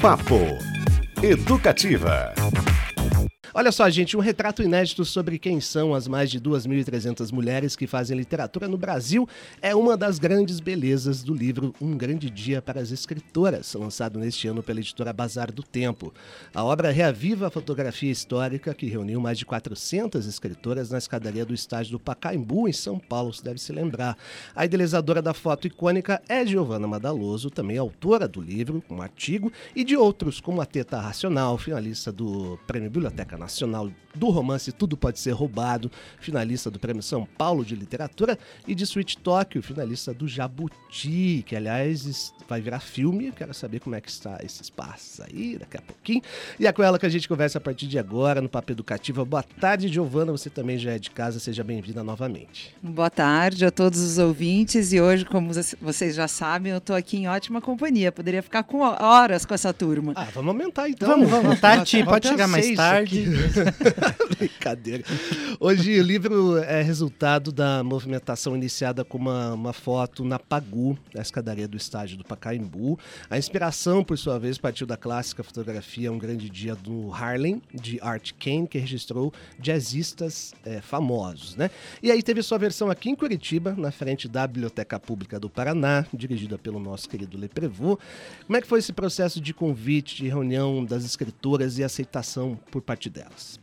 Papo Educativa. Olha só, gente, um retrato inédito sobre quem são as mais de 2.300 mulheres que fazem literatura no Brasil é uma das grandes belezas do livro Um Grande Dia para as Escritoras, lançado neste ano pela editora Bazar do Tempo. A obra reaviva a fotografia histórica que reuniu mais de 400 escritoras na escadaria do estádio do Pacaembu, em São Paulo, se deve se lembrar. A idealizadora da foto icônica é Giovanna Madaloso, também autora do livro, um artigo, e de outros, como a Teta Racional, finalista do Prêmio Biblioteca Nacional Nacional do Romance Tudo Pode Ser Roubado, finalista do Prêmio São Paulo de Literatura, e de Sweet Tóquio, finalista do Jabuti, que aliás vai virar filme. Quero saber como é que está esse espaço aí daqui a pouquinho. E é com ela que a gente conversa a partir de agora no Papo Educativa. Boa tarde, Giovana. Você também já é de casa, seja bem-vinda novamente. Boa tarde a todos os ouvintes. E hoje, como vocês já sabem, eu estou aqui em ótima companhia. Poderia ficar com horas com essa turma. Ah, vamos aumentar então. Vamos, vamos. Tati, pode chegar mais tarde. Brincadeira. Hoje o livro é resultado da movimentação iniciada com uma, uma foto na Pagu, na escadaria do estádio do Pacaembu. A inspiração, por sua vez, partiu da clássica fotografia Um Grande Dia do Harlem, de Art Kane, que registrou jazzistas é, famosos. Né? E aí teve sua versão aqui em Curitiba, na frente da Biblioteca Pública do Paraná, dirigida pelo nosso querido Leprevô. Como é que foi esse processo de convite, de reunião das escritoras e aceitação por parte delas?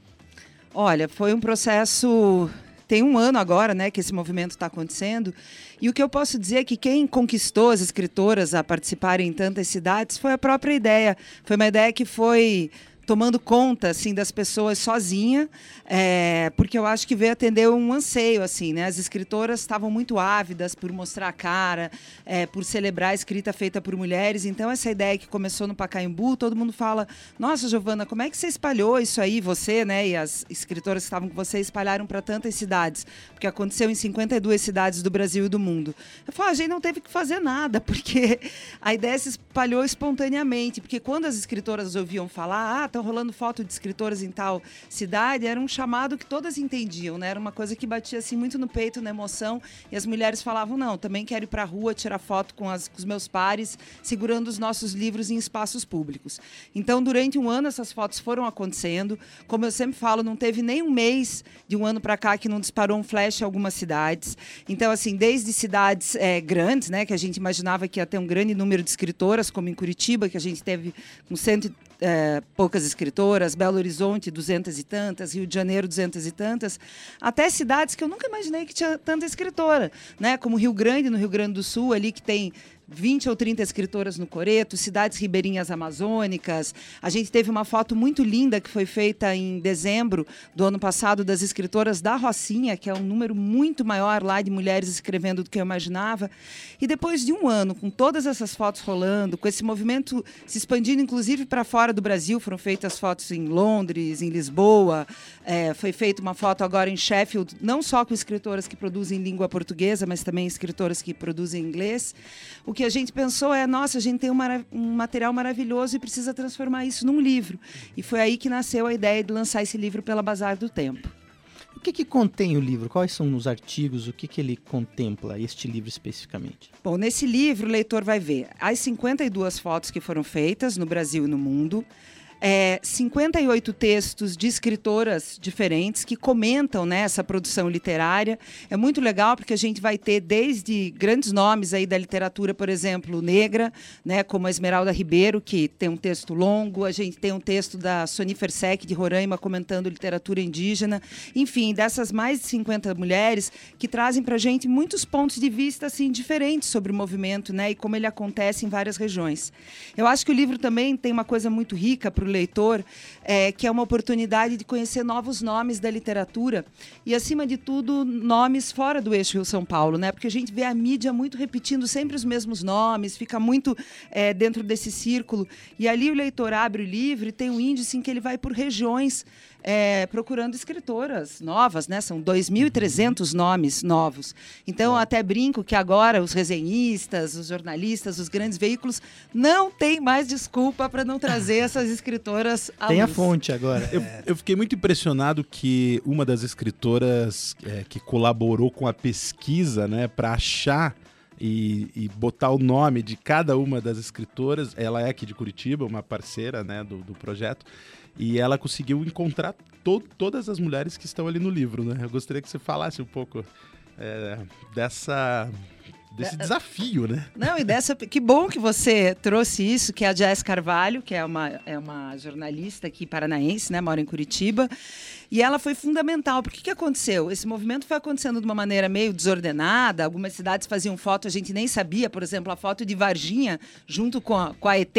Olha, foi um processo tem um ano agora, né, que esse movimento está acontecendo. E o que eu posso dizer é que quem conquistou as escritoras a participarem em tantas cidades foi a própria ideia. Foi uma ideia que foi tomando conta assim das pessoas sozinha, é, porque eu acho que veio atender um anseio assim, né? As escritoras estavam muito ávidas por mostrar a cara, é, por celebrar a escrita feita por mulheres. Então essa ideia que começou no Pacaembu, todo mundo fala: Nossa, Giovana, como é que você espalhou isso aí? Você, né? E as escritoras que estavam com você espalharam para tantas cidades, porque aconteceu em 52 cidades do Brasil e do mundo. Eu falo: a gente não teve que fazer nada, porque a ideia se espalhou espontaneamente, porque quando as escritoras ouviam falar, ah estão rolando foto de escritoras em tal cidade, era um chamado que todas entendiam, né? Era uma coisa que batia assim muito no peito, na emoção, e as mulheres falavam: "Não, também quero ir para a rua tirar foto com, as, com os meus pares, segurando os nossos livros em espaços públicos". Então, durante um ano essas fotos foram acontecendo. Como eu sempre falo, não teve nem um mês de um ano para cá que não disparou um flash em algumas cidades. Então, assim, desde cidades é, grandes, né, que a gente imaginava que ia ter um grande número de escritoras, como em Curitiba, que a gente teve com cento é, poucas escritoras, Belo Horizonte, duzentas e tantas, Rio de Janeiro, duzentas e tantas, até cidades que eu nunca imaginei que tinha tanta escritora, né? Como Rio Grande, no Rio Grande do Sul, ali que tem 20 ou 30 escritoras no Coreto, cidades ribeirinhas amazônicas. A gente teve uma foto muito linda que foi feita em dezembro do ano passado das escritoras da Rocinha, que é um número muito maior lá de mulheres escrevendo do que eu imaginava. E depois de um ano, com todas essas fotos rolando, com esse movimento se expandindo inclusive para fora do Brasil, foram feitas fotos em Londres, em Lisboa, é, foi feita uma foto agora em Sheffield, não só com escritoras que produzem língua portuguesa, mas também escritoras que produzem inglês. O que a gente pensou é, nossa, a gente tem um, um, material maravilhoso e precisa transformar isso num livro. E foi aí que nasceu a ideia de lançar esse livro pela Bazar do Tempo. O que, que contém o livro? Quais são os artigos? O que, que ele contempla, este livro especificamente? Bom, nesse livro o leitor vai ver as 52 fotos que foram feitas no Brasil e no mundo, é, 58 textos de escritoras diferentes que comentam né, essa produção literária. É muito legal porque a gente vai ter desde grandes nomes aí da literatura, por exemplo, negra, né, como a Esmeralda Ribeiro, que tem um texto longo, a gente tem um texto da Soni Fersek, de Roraima, comentando literatura indígena. Enfim, dessas mais de 50 mulheres que trazem para a gente muitos pontos de vista assim, diferentes sobre o movimento né, e como ele acontece em várias regiões. Eu acho que o livro também tem uma coisa muito rica para o leitor, é, que é uma oportunidade de conhecer novos nomes da literatura e, acima de tudo, nomes fora do eixo Rio-São Paulo, né? Porque a gente vê a mídia muito repetindo sempre os mesmos nomes, fica muito é, dentro desse círculo. E ali o leitor abre o livro e tem um índice em que ele vai por regiões é, procurando escritoras novas, né? São 2.300 nomes novos. Então, eu até brinco que agora os resenhistas, os jornalistas, os grandes veículos não têm mais desculpa para não trazer essas escritoras à Tem luz. a fonte agora. Eu, eu, fiquei muito impressionado que uma das escritoras é, que colaborou com a pesquisa, né, para achar e, e, botar o nome de cada uma das escritoras. Ela é aqui de Curitiba, uma parceira né, do, do projeto, e ela conseguiu encontrar to todas as mulheres que estão ali no livro. Né? Eu gostaria que você falasse um pouco é, dessa desse é, desafio, né? Não, e dessa. Que bom que você trouxe isso, que é a Jess Carvalho, que é uma, é uma jornalista aqui paranaense, né? Mora em Curitiba. E ela foi fundamental. Porque o que aconteceu? Esse movimento foi acontecendo de uma maneira meio desordenada. Algumas cidades faziam foto, a gente nem sabia. Por exemplo, a foto de Varginha, junto com a, com a ET,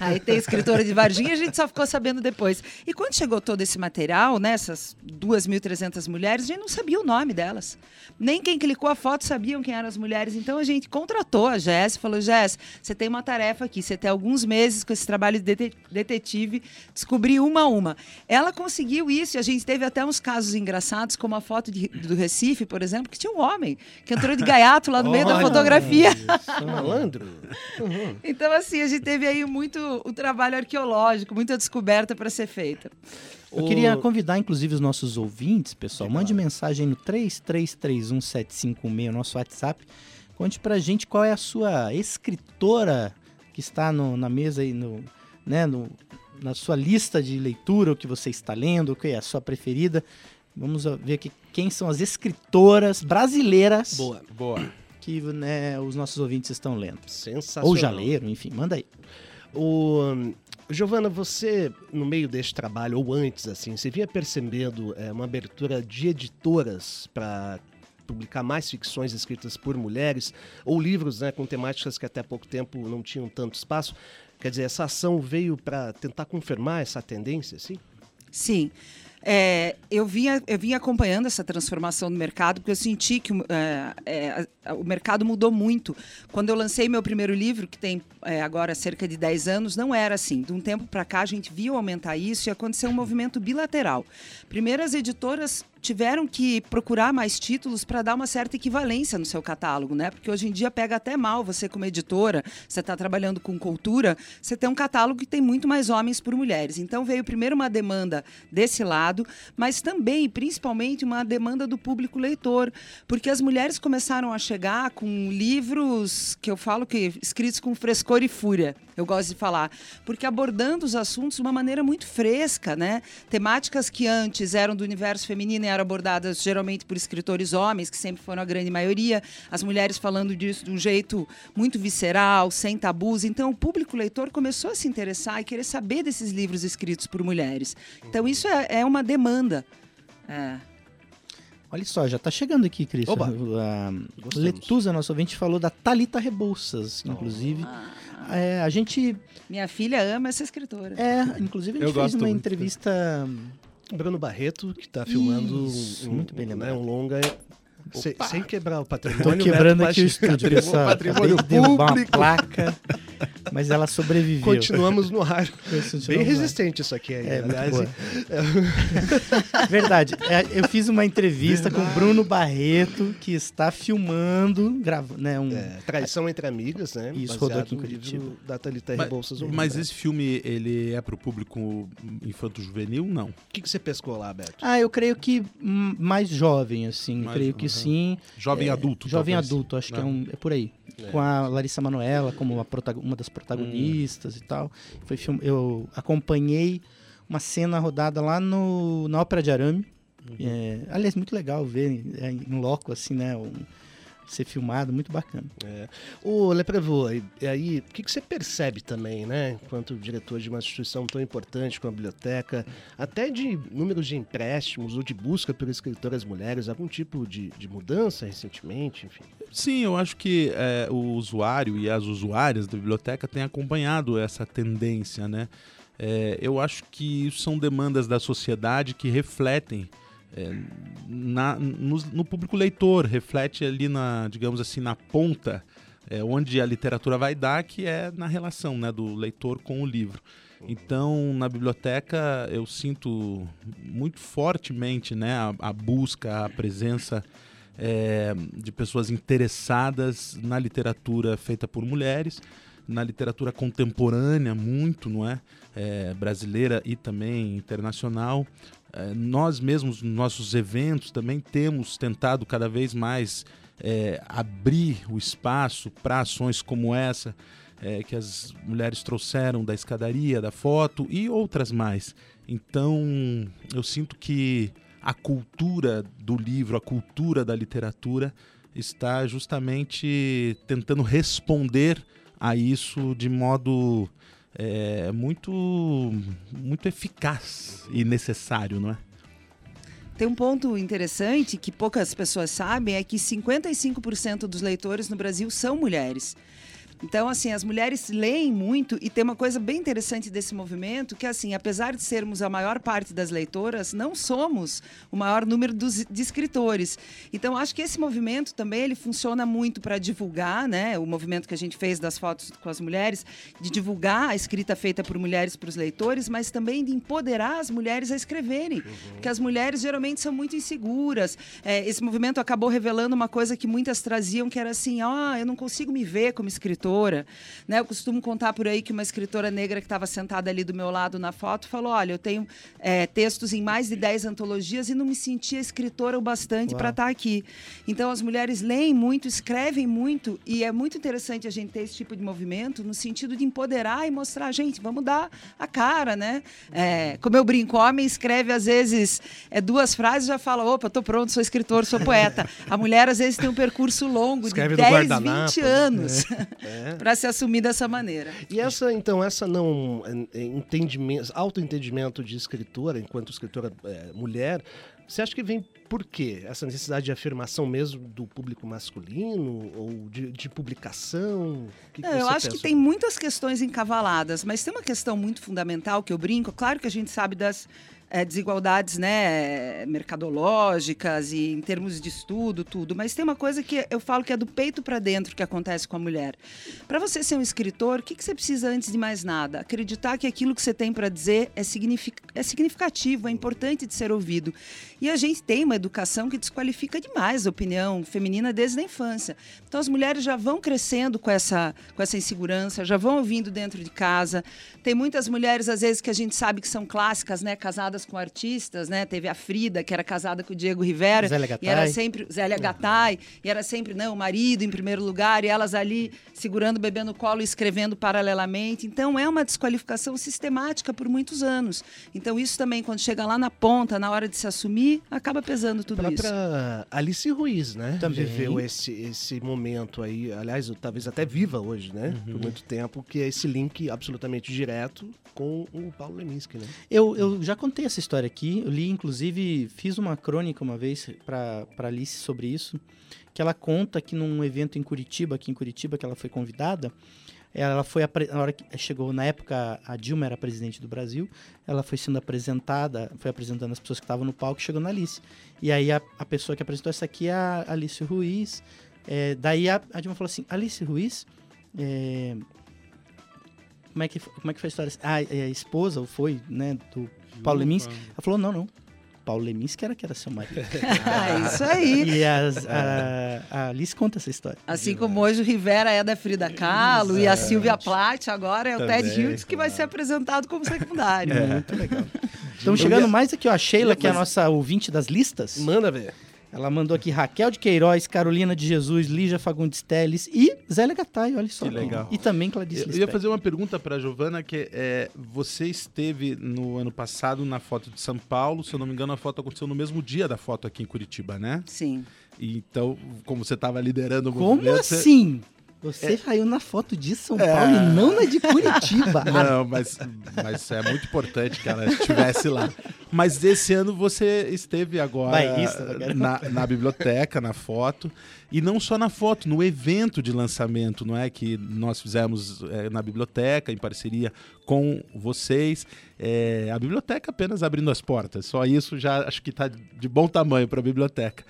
a ET escritora de Varginha, a gente só ficou sabendo depois. E quando chegou todo esse material, né, essas 2.300 mulheres, a gente não sabia o nome delas. Nem quem clicou a foto sabiam quem eram as mulheres. Então a gente contratou a e falou: Jess, você tem uma tarefa aqui. Você tem alguns meses com esse trabalho de detetive, descobrir uma a uma. Ela conseguiu isso e a gente teve até uns casos engraçados, como a foto de, do Recife, por exemplo, que tinha um homem que entrou de gaiato lá no meio da fotografia. Malandro. Uhum. Então, assim, a gente teve aí muito o trabalho arqueológico, muita descoberta para ser feita. Eu queria convidar, inclusive, os nossos ouvintes, pessoal. Mande mensagem no 33317516, nosso WhatsApp. Conte pra gente qual é a sua escritora que está no, na mesa aí, no, né, no, na sua lista de leitura, o que você está lendo, o que é a sua preferida. Vamos ver aqui quem são as escritoras brasileiras. Boa, boa. Que né, os nossos ouvintes estão lendo. Sensacional. Ou já leram, enfim, manda aí. O, Giovana, você, no meio deste trabalho, ou antes, assim, você vinha percebendo é, uma abertura de editoras para publicar mais ficções escritas por mulheres, ou livros né, com temáticas que até pouco tempo não tinham tanto espaço. Quer dizer, essa ação veio para tentar confirmar essa tendência, sim? Sim. É, eu, vinha, eu vinha acompanhando essa transformação no mercado, porque eu senti que é, é, o mercado mudou muito. Quando eu lancei meu primeiro livro, que tem é, agora cerca de 10 anos, não era assim. De um tempo para cá, a gente viu aumentar isso e aconteceu um movimento bilateral. Primeiro, as editoras tiveram que procurar mais títulos para dar uma certa equivalência no seu catálogo, né? Porque hoje em dia pega até mal você como editora, você está trabalhando com cultura, você tem um catálogo que tem muito mais homens por mulheres. Então veio primeiro uma demanda desse lado, mas também, principalmente, uma demanda do público leitor, porque as mulheres começaram a chegar com livros que eu falo que escritos com frescor e fúria. Eu gosto de falar, porque abordando os assuntos de uma maneira muito fresca, né? Temáticas que antes eram do universo feminino e eram abordadas geralmente por escritores homens, que sempre foram a grande maioria, as mulheres falando disso de um jeito muito visceral, sem tabus. Então, o público leitor começou a se interessar e querer saber desses livros escritos por mulheres. Então, isso é, é uma demanda. É. Olha só, já está chegando aqui, Cris. Oba. A Letusa, nosso ouvinte, falou da Talita Rebouças, inclusive. Oh. É, a gente. Minha filha ama essa escritora. É, inclusive a gente fez uma entrevista. Bruno Barreto, que está filmando um, muito bem né, um longa sem, sem, quebrar o patrimônio. Tô quebrando aqui o estúdio, pessoal. Patrimônio público. uma placa, mas ela sobreviveu. Continuamos no ar. Bem resistente isso aqui aí. É, aliás. É. Verdade. Eu fiz uma entrevista Verdade. com Bruno Barreto, que está filmando, gravando, né, um... É, Traição entre Amigas, né? Isso rodou aqui em Curitiba. Da Thalita mas, Rebouças. Mas esse filme, ele é para o público infanto-juvenil, não? O que, que você pescou lá, Beto? Ah, eu creio que mais jovem, assim. Mais, creio que sim. Jovem é, adulto, Jovem talvez. adulto, acho que é, né? um, é por aí. É. Com a Larissa Manoela como uma, uma das protagonistas hum. e tal. Foi filme, eu acompanhei uma cena rodada lá no, na Ópera de Arame. Uhum. É, aliás, muito legal ver é, em loco, assim, né? Um, ser filmado, muito bacana. É. O Leprevô, e aí, o que, que você percebe também, né, enquanto diretor de uma instituição tão importante como a biblioteca, até de números de empréstimos ou de busca por escritoras mulheres, algum tipo de, de mudança recentemente, enfim? Sim, eu acho que é, o usuário e as usuárias da biblioteca têm acompanhado essa tendência, né? É, eu acho que são demandas da sociedade que refletem é, na, no, no, público leitor, reflete ali na, digamos assim, na ponta é, onde a literatura vai dar, que é na relação né, do leitor com o livro. Então, na biblioteca, eu sinto muito fortemente né, a, a busca, a presença é, de pessoas interessadas na literatura feita por mulheres, na literatura contemporânea, muito, não é? é brasileira e também internacional. É, nós mesmos, nos nossos eventos, também temos tentado cada vez mais é, abrir o espaço para ações como essa é, que as mulheres trouxeram da escadaria, da foto e outras mais. Então, eu sinto que a cultura do livro, a cultura da literatura está justamente tentando responder a isso de modo é, muito, muito eficaz e necessário, não é? Tem um ponto interessante que poucas pessoas sabem, é que 55% dos leitores no Brasil são mulheres. Então, assim, as mulheres leem muito e tem uma coisa bem interessante desse movimento, que assim, apesar de sermos a maior parte das leitoras, não somos o maior número dos, de escritores. Então, acho que esse movimento também ele funciona muito para divulgar, né? O movimento que a gente fez das fotos com as mulheres, de divulgar a escrita feita por mulheres para os leitores, mas também de empoderar as mulheres a escreverem. Uhum. Porque as mulheres geralmente são muito inseguras. É, esse movimento acabou revelando uma coisa que muitas traziam, que era assim, ó, oh, eu não consigo me ver como escritora escritora. Né? Eu costumo contar por aí que uma escritora negra que estava sentada ali do meu lado na foto falou: Olha, eu tenho é, textos em mais de 10 antologias e não me sentia escritora o bastante para estar tá aqui. Então, as mulheres leem muito, escrevem muito, e é muito interessante a gente ter esse tipo de movimento no sentido de empoderar e mostrar, gente, vamos dar a cara, né? É, como eu brinco, homem escreve às vezes é, duas frases e já fala: opa, tô pronto, sou escritor, sou poeta. A mulher às vezes tem um percurso longo escreve de 10, 20 né? anos. É. É. para se assumir dessa maneira. E essa, então, essa não é, entendimento, autoentendimento de escritora, enquanto escritora é, mulher, você acha que vem por quê? Essa necessidade de afirmação mesmo do público masculino ou de, de publicação? Que que eu acho que tem muitas questões encavaladas, mas tem uma questão muito fundamental que eu brinco. Claro que a gente sabe das é, desigualdades né, mercadológicas e em termos de estudo, tudo. Mas tem uma coisa que eu falo que é do peito para dentro que acontece com a mulher. Para você ser um escritor, o que, que você precisa antes de mais nada? Acreditar que aquilo que você tem para dizer é, signific é significativo, é importante de ser ouvido. E a gente tem uma educação que desqualifica demais a opinião feminina desde a infância. Então as mulheres já vão crescendo com essa, com essa insegurança, já vão ouvindo dentro de casa. Tem muitas mulheres, às vezes, que a gente sabe que são clássicas, né? Casadas com artistas, né? Teve a Frida, que era casada com o Diego Rivera. Zélia Gattai. E era sempre. Zélia Gattai. E era sempre, não, o marido em primeiro lugar, e elas ali segurando o bebê no colo e escrevendo paralelamente. Então é uma desqualificação sistemática por muitos anos. Então, isso também, quando chega lá na ponta, na hora de se assumir, acaba pesando tudo pra, isso. Pra Alice Ruiz, né? Também. Viveu esse, esse momento aí, aliás, talvez até viva hoje, né? Uhum. Por muito tempo, que é esse link absolutamente direto com o Paulo Leminski, né? Eu, eu já contei essa história aqui, eu li, inclusive, fiz uma crônica uma vez para Alice sobre isso, que ela conta que num evento em Curitiba, aqui em Curitiba, que ela foi convidada, ela foi na hora que chegou na época a Dilma era presidente do Brasil ela foi sendo apresentada foi apresentando as pessoas que estavam no palco chegou na Alice. E aí a, a pessoa que apresentou essa aqui é a Alice Ruiz é, daí a, a Dilma falou assim Alice Ruiz é, como é que como é que foi a história? Ah, é a esposa ou foi né do Paulo Leminski ela falou não não Paulo Leminski era que era seu marido. ah, isso aí. E as, a, a Alice conta essa história. Assim como hoje o Rivera é da Frida Kahlo e a Silvia Plath agora é o Também, Ted Hughes que claro. vai ser apresentado como secundário. É. Muito legal. Estamos chegando mais aqui, ó, a Sheila, que é a nossa ouvinte das listas. Manda ver. Ela mandou aqui Raquel de Queiroz, Carolina de Jesus, Lígia Fagundes Teles e Zélia Gattai, olha só. Que legal. E também Clarice Eu ia fazer uma pergunta para a Giovana, que é, você esteve no ano passado na foto de São Paulo, se eu não me engano a foto aconteceu no mesmo dia da foto aqui em Curitiba, né? Sim. Então, como você estava liderando o como movimento... Como assim? Você... Você é. saiu na foto de São é. Paulo e não na de Curitiba. Não, mas, mas é muito importante que ela estivesse lá. Mas esse ano você esteve agora na, na biblioteca, na foto. E não só na foto, no evento de lançamento, não é? Que nós fizemos é, na biblioteca, em parceria com vocês. É, a biblioteca apenas abrindo as portas. Só isso já acho que está de bom tamanho para a biblioteca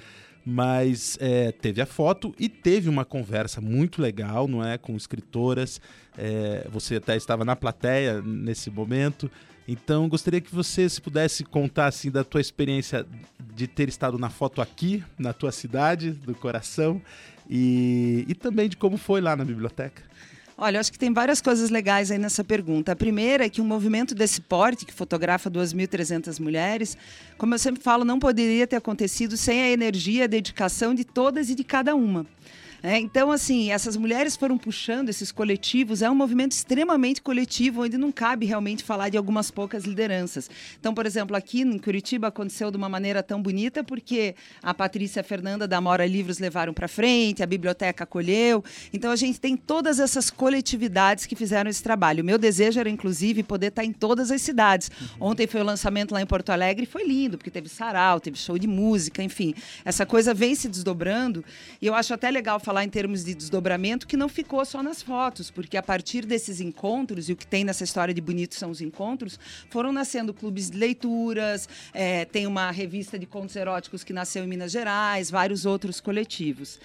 mas é, teve a foto e teve uma conversa muito legal, não é, com escritoras. É, você até estava na plateia nesse momento, então gostaria que você se pudesse contar assim da tua experiência de ter estado na foto aqui, na tua cidade, do coração, e, e também de como foi lá na biblioteca. Olha, acho que tem várias coisas legais aí nessa pergunta. A primeira é que um movimento desse porte, que fotografa 2.300 mulheres, como eu sempre falo, não poderia ter acontecido sem a energia, a dedicação de todas e de cada uma. É, então, assim, essas mulheres foram puxando esses coletivos, é um movimento extremamente coletivo, onde não cabe realmente falar de algumas poucas lideranças. Então, por exemplo, aqui em Curitiba aconteceu de uma maneira tão bonita, porque a Patrícia Fernanda da Mora Livros levaram para frente, a biblioteca acolheu. Então, a gente tem todas essas coletividades que fizeram esse trabalho. O meu desejo era, inclusive, poder estar em todas as cidades. Uhum. Ontem foi o lançamento lá em Porto Alegre e foi lindo, porque teve sarau, teve show de música, enfim. Essa coisa vem se desdobrando e eu acho até legal falar em termos de desdobramento que não ficou só nas fotos, porque a partir desses encontros, e o que tem nessa história de bonito são os encontros, foram nascendo clubes de leituras, é, tem uma revista de contos eróticos que nasceu em Minas Gerais, vários outros coletivos.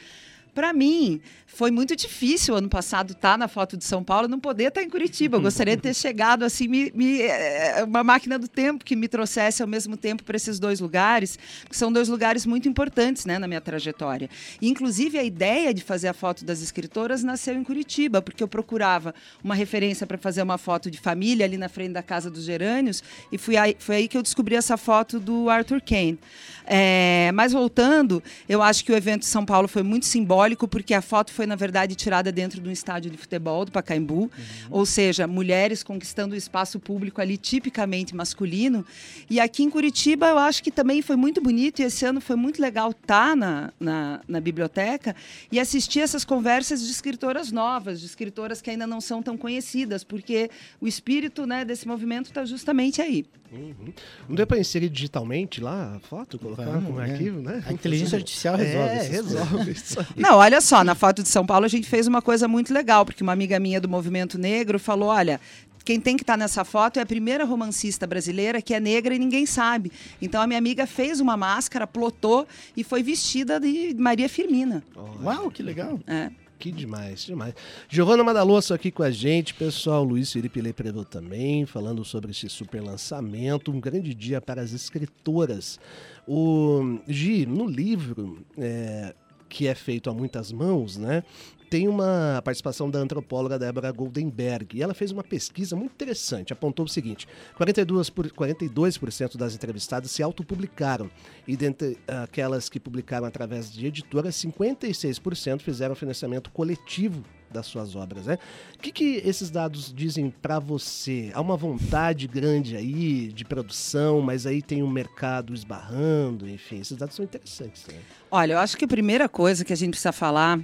Para mim, foi muito difícil ano passado estar tá na foto de São Paulo, não poder estar tá em Curitiba. Eu gostaria de ter chegado assim, me, me, é, uma máquina do tempo que me trouxesse ao mesmo tempo para esses dois lugares, que são dois lugares muito importantes né, na minha trajetória. E, inclusive, a ideia de fazer a foto das escritoras nasceu em Curitiba, porque eu procurava uma referência para fazer uma foto de família ali na frente da Casa dos Gerânios, e fui aí, foi aí que eu descobri essa foto do Arthur Kane. É, mas voltando, eu acho que o evento de São Paulo foi muito simbólico, porque a foto foi, na verdade, tirada dentro de um estádio de futebol do Pacaembu, uhum. ou seja, mulheres conquistando o espaço público ali tipicamente masculino. E aqui em Curitiba, eu acho que também foi muito bonito, e esse ano foi muito legal estar na, na, na biblioteca e assistir essas conversas de escritoras novas, de escritoras que ainda não são tão conhecidas, porque o espírito né, desse movimento está justamente aí. Uhum. Não deu para inserir digitalmente lá a foto, colocar Vamos, como é. arquivo, né? A inteligência artificial resolve. É, resolve isso aí. Não, olha só, na foto de São Paulo a gente fez uma coisa muito legal, porque uma amiga minha do movimento negro falou: olha, quem tem que estar tá nessa foto é a primeira romancista brasileira que é negra e ninguém sabe. Então a minha amiga fez uma máscara, plotou e foi vestida de Maria Firmina. Uau, que legal. É. Que demais, demais. Giovana Madalosso aqui com a gente, pessoal. Luiz Felipe Leprevô também, falando sobre esse super lançamento. Um grande dia para as escritoras. O Gi, no livro, é, que é feito a muitas mãos, né? tem uma participação da antropóloga Débora Goldenberg. E ela fez uma pesquisa muito interessante. Apontou o seguinte: 42%, por, 42 das entrevistadas se autopublicaram. E dentre aquelas que publicaram através de editoras, 56% fizeram financiamento coletivo das suas obras, né? O que, que esses dados dizem para você? Há uma vontade grande aí de produção, mas aí tem um mercado esbarrando, enfim, esses dados são interessantes. Né? Olha, eu acho que a primeira coisa que a gente precisa falar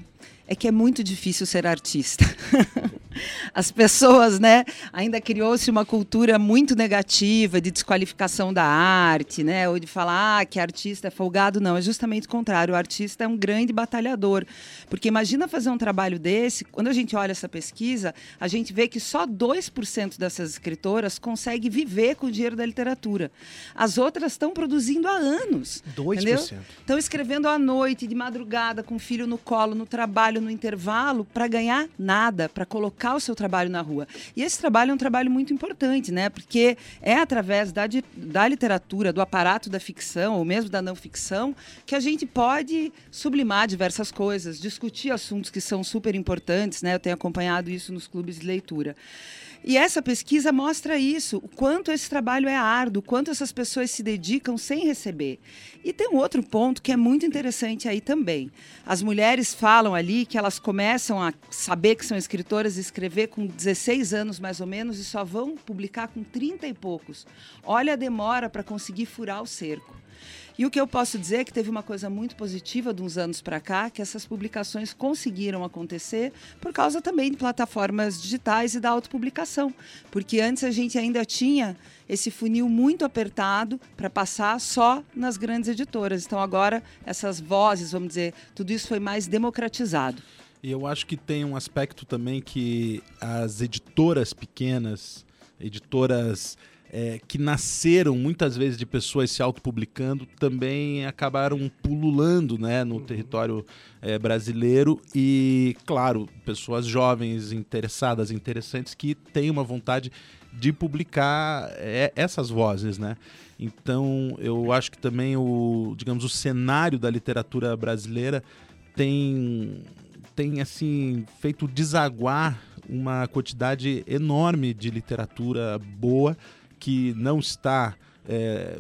é que é muito difícil ser artista. As pessoas, né, ainda criou-se uma cultura muito negativa de desqualificação da arte, né, ou de falar ah, que artista é folgado. Não, é justamente o contrário. O artista é um grande batalhador. Porque imagina fazer um trabalho desse, quando a gente olha essa pesquisa, a gente vê que só 2% dessas escritoras consegue viver com o dinheiro da literatura. As outras estão produzindo há anos. 2%. Estão escrevendo à noite, de madrugada, com o filho no colo, no trabalho trabalho no intervalo para ganhar nada, para colocar o seu trabalho na rua. E esse trabalho é um trabalho muito importante, né? Porque é através da, da literatura, do aparato da ficção, ou mesmo da não ficção, que a gente pode sublimar diversas coisas, discutir assuntos que são super importantes, né? Eu tenho acompanhado isso nos clubes de leitura. E essa pesquisa mostra isso, o quanto esse trabalho é árduo, o quanto essas pessoas se dedicam sem receber. E tem um outro ponto que é muito interessante aí também. As mulheres falam ali que elas começam a saber que são escritoras e escrever com 16 anos mais ou menos e só vão publicar com 30 e poucos. Olha a demora para conseguir furar o cerco. E o que eu posso dizer é que teve uma coisa muito positiva de uns anos para cá, que essas publicações conseguiram acontecer por causa também de plataformas digitais e da autopublicação. Porque antes a gente ainda tinha esse funil muito apertado para passar só nas grandes editoras. Então agora essas vozes, vamos dizer, tudo isso foi mais democratizado. E eu acho que tem um aspecto também que as editoras pequenas, editoras é, que nasceram muitas vezes de pessoas se autopublicando também acabaram pululando né, no uhum. território é, brasileiro e, claro, pessoas jovens, interessadas, interessantes que têm uma vontade de publicar é, essas vozes, né? Então, eu acho que também o, digamos, o cenário da literatura brasileira tem tem assim feito desaguar uma quantidade enorme de literatura boa que não está é,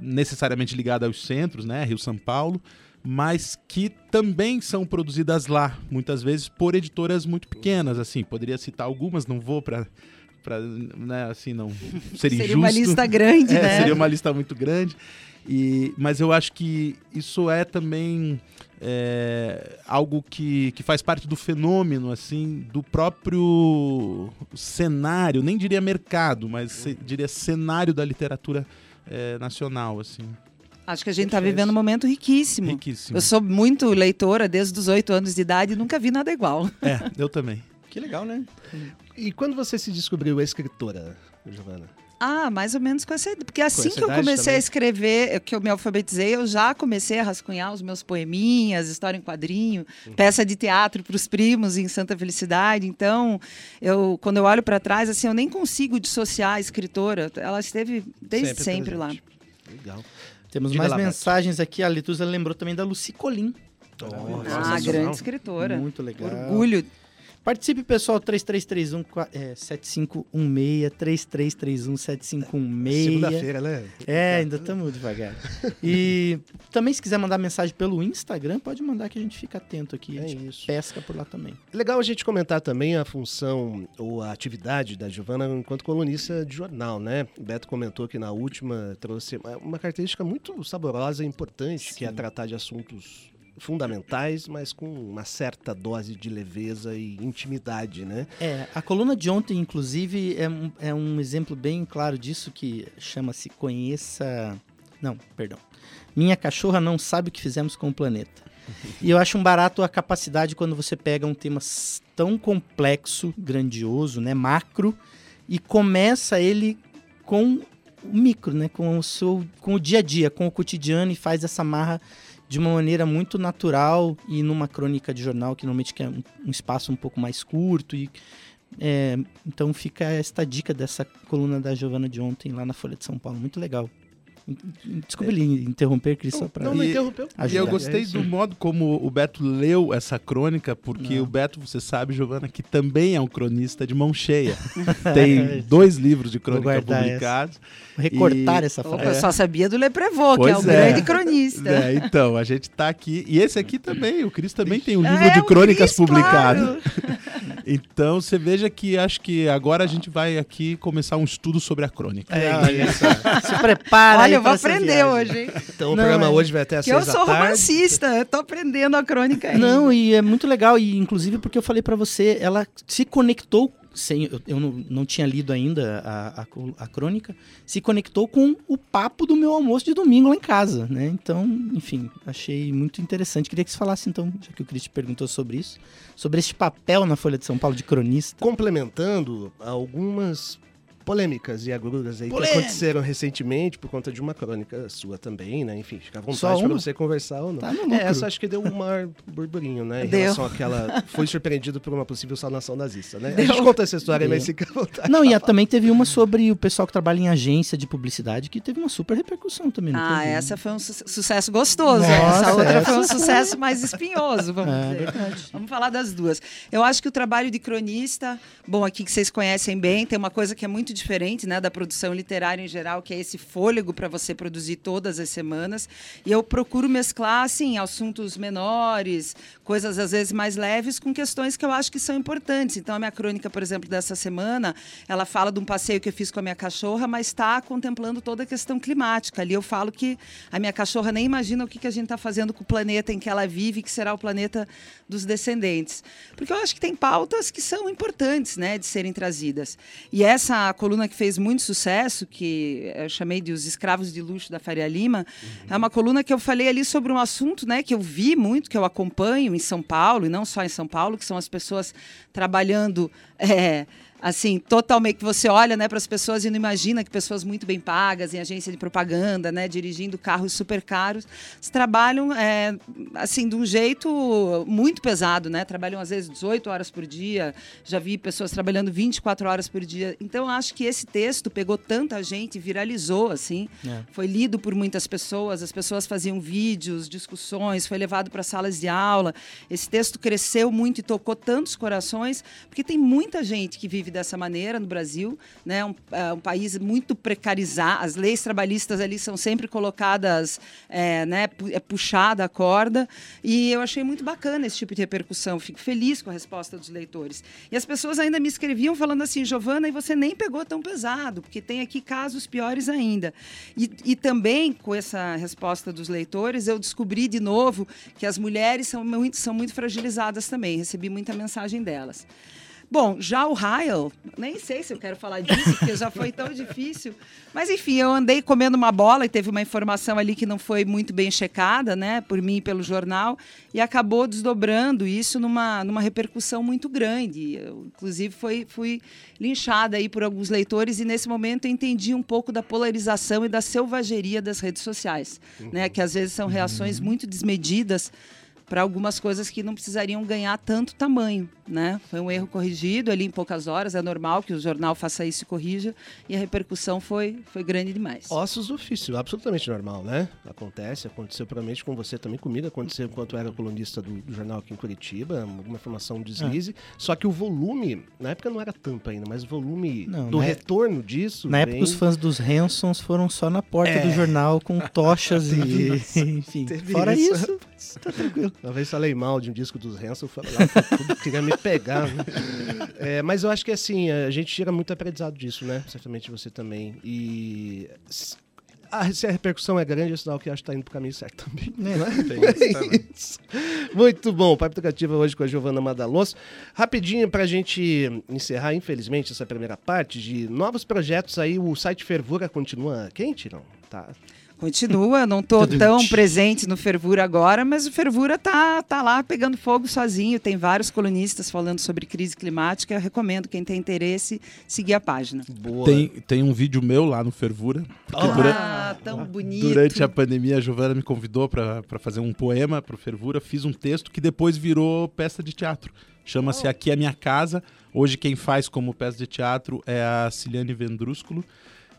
necessariamente ligada aos centros, né, Rio São Paulo, mas que também são produzidas lá, muitas vezes por editoras muito pequenas, assim, poderia citar algumas, não vou para para né, assim não ser Seria injusto. uma lista grande, É, né? Seria uma lista muito grande. E, mas eu acho que isso é também é, algo que, que faz parte do fenômeno, assim, do próprio cenário, nem diria mercado, mas diria cenário da literatura é, nacional, assim. Acho que a gente está vivendo um momento riquíssimo. Riquíssimo. Eu sou muito leitora desde os oito anos de idade e nunca vi nada igual. É, eu também. Que legal, né? E quando você se descobriu escritora, Giovana? Ah, mais ou menos com essa ideia. Porque assim essa que eu comecei também? a escrever, que eu me alfabetizei, eu já comecei a rascunhar os meus poeminhas, história em quadrinho, Uhum. peça de teatro para os primos em Santa Felicidade. Então, eu, quando eu olho para trás, assim, eu nem consigo dissociar a escritora. Ela esteve desde Sempre sempre, lá. Legal. Temos Diga mais lá, Beto. mensagens aqui. A Letusa lembrou também da Lucy Colim. Ah, Sensacional. grande escritora. Muito legal. Orgulho. Participe, pessoal, 3331 qua- é, 7516, 3331 7516. Segunda-feira, né? É, ainda estamos devagar. E também, se quiser mandar mensagem pelo Instagram, pode mandar que a gente fica atento aqui. A É gente isso. pesca por lá também. Legal a gente comentar também a função ou a atividade da Giovana enquanto colunista de jornal, né? O Beto comentou que na última trouxe uma- característica muito saborosa e importante, que é Sim. tratar de assuntos fundamentais, mas com uma certa dose de leveza e intimidade, né? É, a coluna de ontem, inclusive, é um, é um exemplo bem claro disso que chama-se Conheça. Não, perdão. Minha cachorra não sabe o que fizemos com o planeta. E eu acho um barato a capacidade quando você pega um tema tão complexo, grandioso, né, macro, e começa ele com o micro, né, com o seu, com o dia a dia, com o cotidiano e faz essa marra de uma maneira muito natural e numa crônica de jornal que normalmente quer um, espaço um pouco mais curto e é, então fica esta dica dessa coluna da Giovana de ontem lá na Folha de São Paulo, muito legal. Desculpa interromper, Cris, só para Não, não interrompeu. E eu gostei É do modo como o Beto leu essa crônica, porque Não. o Beto, você sabe, Giovana, que também é um cronista de mão cheia. Tem dois livros de crônica publicados. recortar E- essa frase. eu só sabia do Leprevô, que é o é. grande cronista. É, então, a gente tá aqui. E esse aqui também, o Cris também tem um livro É, de crônicas Cris, publicado. claro. Então, você veja que acho que agora a gente vai aqui começar um estudo sobre a crônica. É, olha só. Se prepara aí Olha, eu vou aprender viagem. hoje, hein? Então o Não, programa é. hoje vai até às Que eu seis da sou tarde. romancista, eu tô aprendendo a crônica ainda. Não, e é muito legal, e inclusive porque eu falei pra você, ela se conectou, sem, eu, eu não, não tinha lido ainda a, a, a crônica, se conectou com o papo do meu almoço de domingo lá em casa, né? Então, enfim, achei muito interessante. Queria que você falasse então, já que o Cris te perguntou sobre isso, sobre este papel na Folha de São Paulo de cronista. Complementando algumas polêmicas e agruras aí Polêmica. que aconteceram recentemente por conta de uma crônica sua também, né? Enfim, fica à vontade para você conversar ou não. Tá no lucro. É, essa acho que deu um maior burburinho, né? Em Deu. relação àquela. Foi surpreendido por uma possível saudação nazista, né? Deu. A gente conta essa história, Deu. mas fica à vontade. Não, e a- também teve uma sobre o pessoal que trabalha em agência de publicidade, que teve uma super repercussão também. Ah, teve? essa foi um su- sucesso gostoso. Nossa, essa outra essa foi um sucesso mais espinhoso, vamos É dizer. verdade. Vamos falar das duas. Eu acho que o trabalho de cronista, bom, aqui que vocês conhecem bem, tem uma coisa que é muito diferente, né, da produção literária em geral, que é esse fôlego para você produzir todas as semanas. E eu procuro mesclar, assim, assuntos menores, coisas às vezes mais leves, com questões que eu acho que são importantes. Então, a minha crônica, por exemplo, dessa semana, ela fala de um passeio que eu fiz com a minha cachorra, mas está contemplando toda a questão climática. Ali eu falo que a minha cachorra nem imagina o que, que a gente está fazendo com o planeta em que ela vive, que será o planeta dos descendentes. Porque eu acho que tem pautas que são importantes né, de serem trazidas. E essa coluna que fez muito sucesso, que eu chamei de Os Escravos de Luxo da Faria Lima, é uma coluna que eu falei ali sobre um assunto né, que eu vi muito, que eu acompanho em São Paulo, e não só em São Paulo, que são as pessoas trabalhando. é, assim, totalmente que você olha, né, para as pessoas e não imagina que pessoas muito bem pagas em agência de propaganda, né, dirigindo carros super caros, trabalham é, assim de um jeito muito pesado, né? Trabalham às vezes 18 horas por dia. Já vi pessoas trabalhando 24 horas por dia. Então acho que esse texto pegou tanta gente, viralizou assim. É. Foi lido por muitas pessoas, as pessoas faziam vídeos, discussões, foi levado para salas de aula. Esse texto cresceu muito e tocou tantos corações, porque tem muita gente que vive dessa maneira no Brasil, né? Um, é, um país muito precarizado, as leis trabalhistas ali são sempre colocadas, é, né? É puxada a corda e eu achei muito bacana esse tipo de repercussão. Fico feliz com a resposta dos leitores. E as pessoas ainda me escreviam falando assim, Giovana, e você nem pegou tão pesado, porque tem aqui casos piores ainda. E, e também com essa resposta dos leitores, eu descobri de novo que as mulheres são muito, são muito fragilizadas também. Recebi muita mensagem delas. Bom, já o Ryle, nem sei se eu quero falar disso, porque já foi tão difícil. Mas enfim, eu andei comendo uma bola e teve uma informação ali que não foi muito bem checada, né, por mim e pelo jornal, e acabou desdobrando isso numa, numa repercussão muito grande. Eu, inclusive, foi, fui linchada aí por alguns leitores e nesse momento eu entendi um pouco da polarização e da selvageria das redes sociais, uhum. né, que às vezes são reações uhum. muito desmedidas para algumas coisas que não precisariam ganhar tanto tamanho, né? Foi um erro corrigido ali em poucas horas, é normal que o jornal faça isso e corrija, e a repercussão foi, foi grande demais. Ossos do ofício, absolutamente normal, né? Acontece, aconteceu provavelmente com você também, comigo aconteceu enquanto eu era colunista do, do, jornal aqui em Curitiba, alguma informação deslize, é. só que o volume, na época não era tanto ainda, mas o volume não, do retorno é... disso... Na vem... época os fãs dos Hansons foram só na porta é. do jornal com tochas e... enfim, fora isso, isso tá tranquilo. Uma vez falei mal de um disco dos Hanson, falei lá, tudo queria me pegar. Né? É, mas eu acho que assim, a gente tira muito aprendizado disso, né? Certamente você também. E a, se a repercussão é grande, é sinal que acho que está indo para o caminho certo também. Né? É isso, Muito bom. Papo Educativa hoje com a Giovana Madalonso. Rapidinho para a gente encerrar, infelizmente, essa primeira parte de novos projetos aí. O site Fervura continua quente, não? Tá. Continua, não estou tão presente no Fervura agora, mas o Fervura tá, tá lá pegando fogo sozinho. Tem vários colunistas falando sobre crise climática. Eu recomendo, quem tem interesse, seguir a página. Boa. Tem, tem um vídeo meu lá no Fervura. Ah, durante, tão bonito. Durante a pandemia, a Giovana me convidou para fazer um poema para o Fervura. Fiz um texto que depois virou peça de teatro. Chama-se oh. Aqui é Minha Casa. Hoje quem faz como peça de teatro é a Ciliane Vendrúsculo.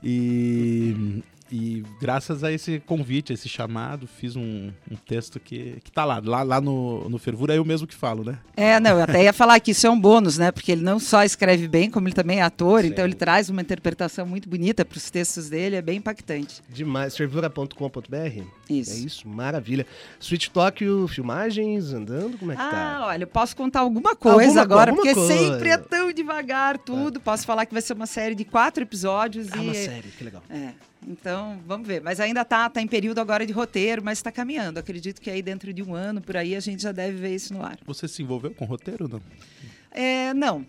E e graças a esse convite, esse chamado, fiz um, um texto que, que tá lá, lá, lá no, no Fervura, é eu mesmo que falo, né? É, não, eu até ia falar que isso é um bônus, né? Porque ele não só escreve bem, como ele também é ator, Sim. então ele traz uma interpretação muito bonita para os textos dele, é bem impactante. Demais. Fervura.com.br? Isso. É isso, maravilha. Switch Tóquio, filmagens, andando, como é que ah, tá? Ah, olha, eu posso contar alguma coisa alguma, agora, alguma porque coisa. sempre é tão devagar tudo. Tá. Posso falar que vai ser uma série de quatro episódios. Ah, e... uma série, que legal. É. Então, vamos ver. Mas ainda está tá em período agora de roteiro, mas está caminhando. Acredito que aí dentro de um ano, por aí, a gente já deve ver isso no ar. Você se envolveu com roteiro ou não? É, não.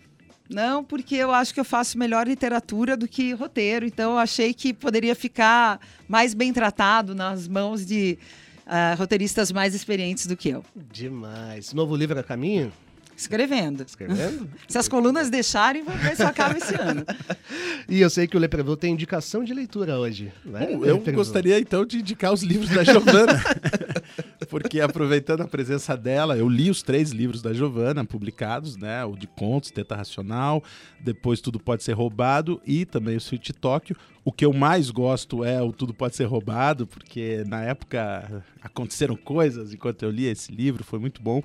Não, porque eu acho que eu faço melhor literatura do que roteiro. Então, eu achei que poderia ficar mais bem tratado nas mãos de uh, roteiristas mais experientes do que eu. Demais. Novo livro a caminho? Escrevendo. Escrevendo? se as colunas deixarem, vamos ver se acaba esse ano. E eu sei que o Lepreville tem indicação de leitura hoje. Né? Bom, eu gostaria então de indicar os livros da Giovana. porque aproveitando a presença dela, eu li os três livros da Giovana publicados, né? O de contos, Teta Racional, depois Tudo Pode Ser Roubado e também o Sweet Tóquio. O que eu mais gosto é o Tudo Pode Ser Roubado, porque na época aconteceram coisas enquanto eu li esse livro, foi muito bom.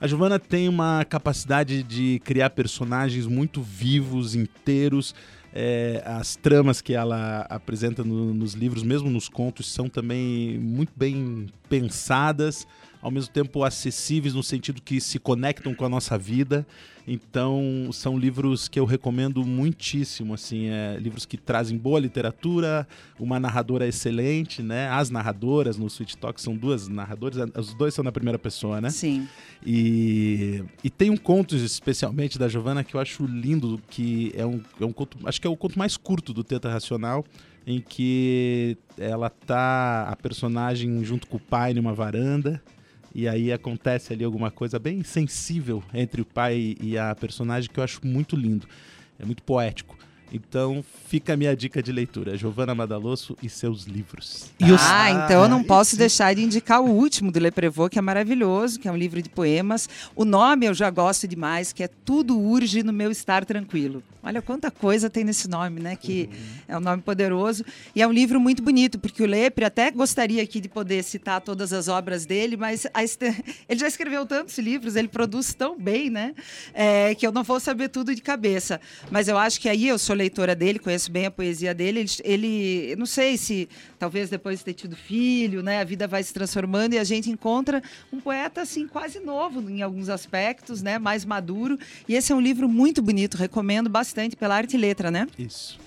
A Giovana tem uma capacidade de criar personagens muito vivos, inteiros. É, as tramas que ela apresenta no, nos livros, mesmo nos contos, são também muito bem pensadas ao mesmo tempo acessíveis no sentido que se conectam com a nossa vida. Então, são livros que eu recomendo muitíssimo, assim, é, livros que trazem boa literatura, uma narradora excelente, né? As narradoras no Sweet Talk são duas narradoras, os dois são na primeira pessoa, né? Sim. E, e tem um conto especialmente da Giovanna que eu acho lindo, que é um, é um conto, acho que é o conto mais curto do Teta Racional, em que ela tá a personagem junto com o pai numa varanda e aí acontece ali alguma coisa bem sensível entre o pai e a personagem que eu acho muito lindo. é muito poético. Então fica a minha dica de leitura, Giovanna Madalosso e seus livros. E os... Ah, então eu não posso esse... deixar de indicar o último do Le Prevot, que é maravilhoso, que é um livro de poemas. O nome eu já gosto demais, que é Tudo Urge no Meu Estar Tranquilo. Olha quanta coisa tem nesse nome, né? Que uhum. é um nome poderoso. E é um livro muito bonito, porque o Lepre até gostaria aqui de poder citar todas as obras dele, mas este... ele já escreveu tantos livros, ele produz tão bem, né? É, que eu não vou saber tudo de cabeça. Mas eu acho que aí eu sou leitora dele, conheço bem a poesia dele. Ele, ele não sei se talvez depois de ter tido filho, né? A vida vai se transformando e a gente encontra um poeta assim quase novo em alguns aspectos, né? Mais maduro. E esse é um livro muito bonito, recomendo bastante pela arte e letra, né? Isso.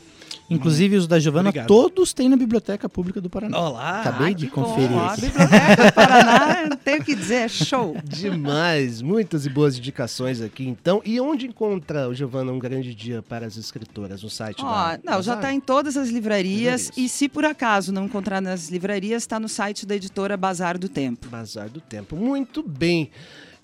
Inclusive os da Giovana, Obrigado. todos têm na Biblioteca Pública do Paraná. Olá! Acabei de conferir. Bom. A Biblioteca do Paraná, tenho que dizer, é show. Demais, muitas e boas indicações aqui, então. E onde encontra, Giovana, um grande dia para as escritoras? No site Ó, da Não, já está em todas as livrarias, livrarias, E se por acaso não encontrar nas livrarias, está no site da editora Bazar do Tempo. Bazar do Tempo. Muito bem.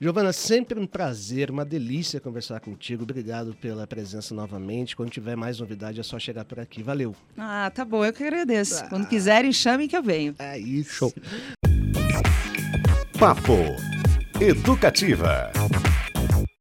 Giovana, sempre um prazer, uma delícia conversar contigo. Obrigado pela presença novamente. Quando tiver mais novidade, é só chegar por aqui. Valeu. Ah, tá bom, eu que agradeço. Ah. Quando quiserem, chamem que eu venho. É isso. Show. Papo Educativa.